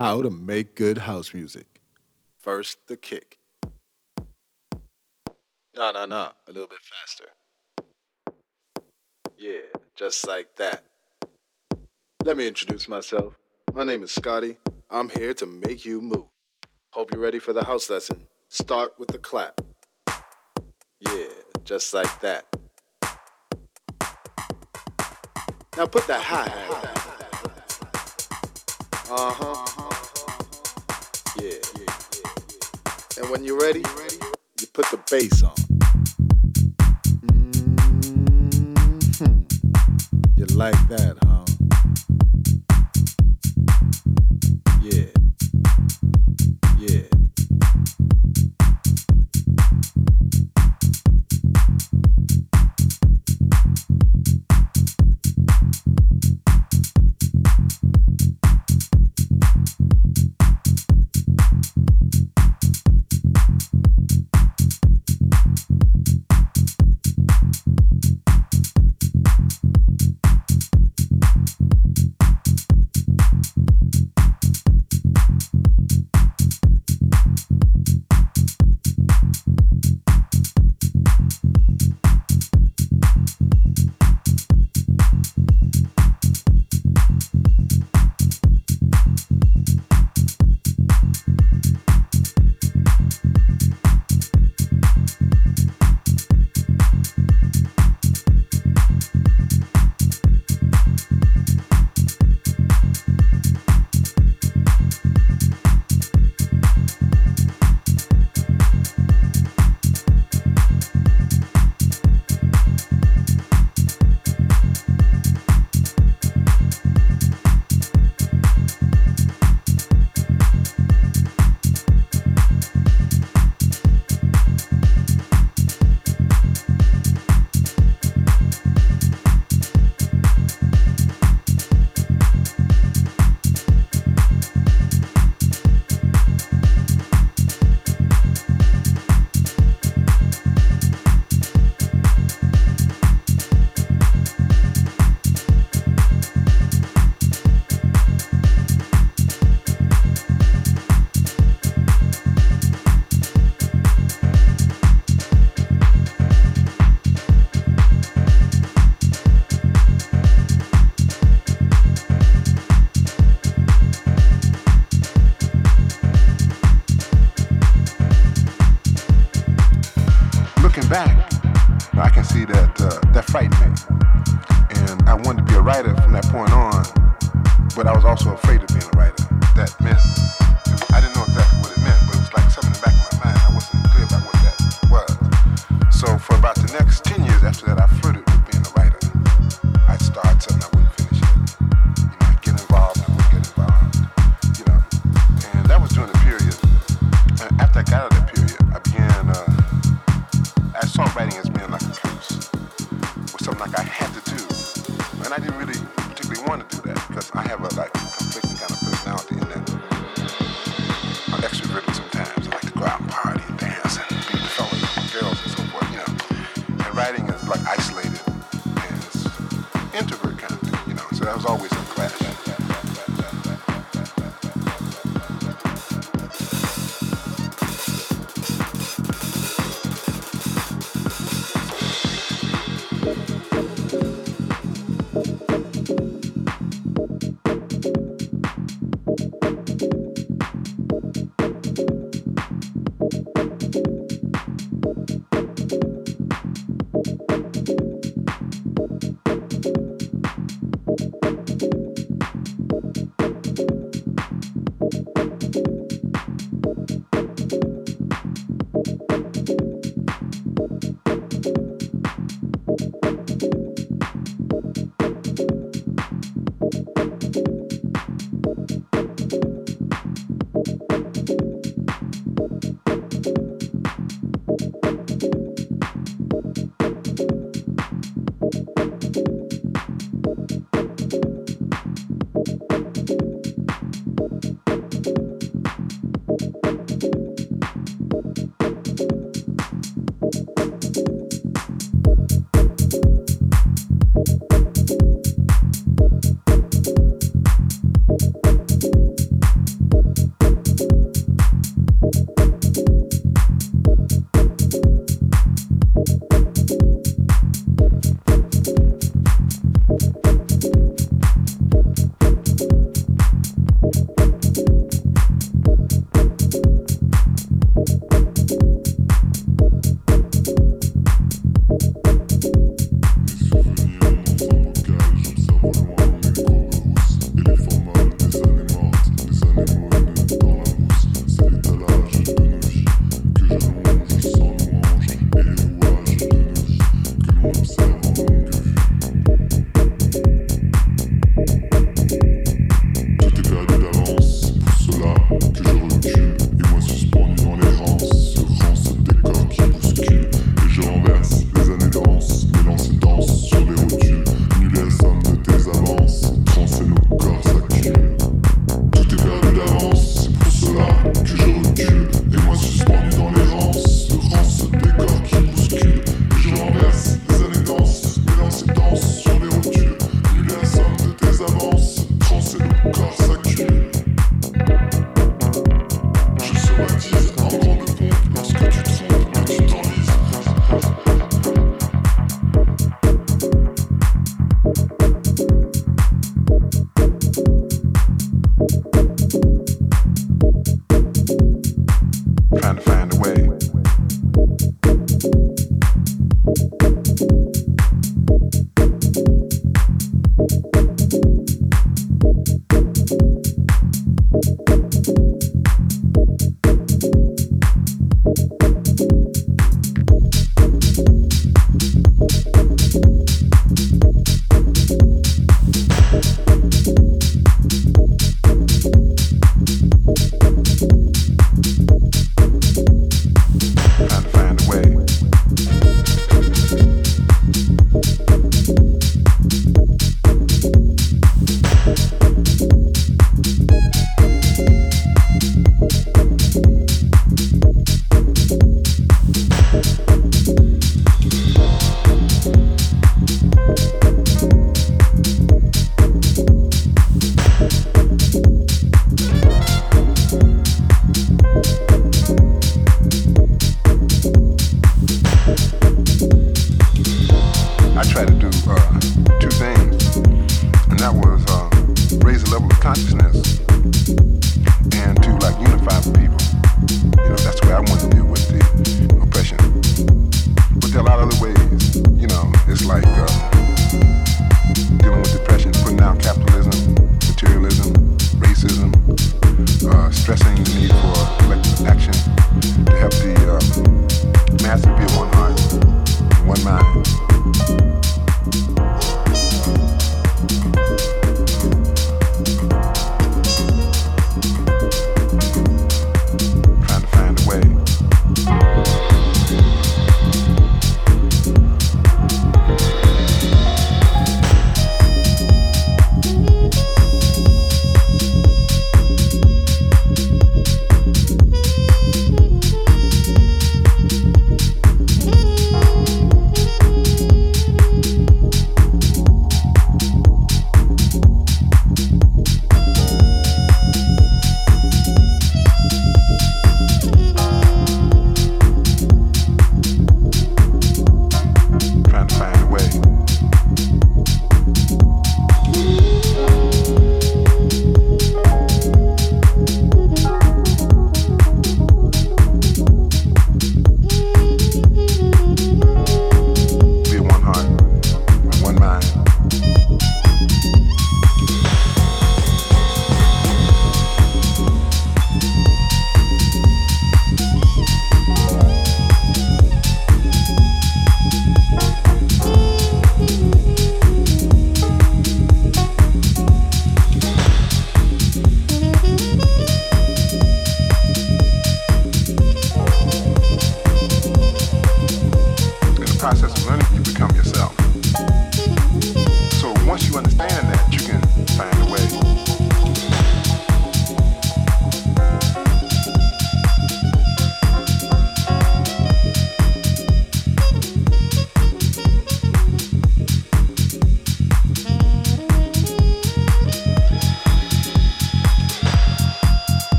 How to make good house music. First, the kick. No, no, no. A little bit faster. Yeah, just like that. Let me introduce myself. My name is Scotty. I'm here to make you move. Hope you're ready for the house lesson. Start with the clap. Yeah, just like that. Now put that hi hat. Uh huh. And when you're ready, you put the bass on. hmm You like that, looking back, I can see that uh, that frightened me, and I wanted to be a writer from that point on. But I was also afraid of being a writer. That meant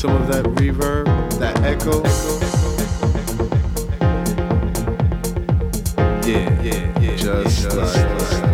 some of that reverb, that echo. Yeah, yeah, yeah. Just, yeah, just like, like.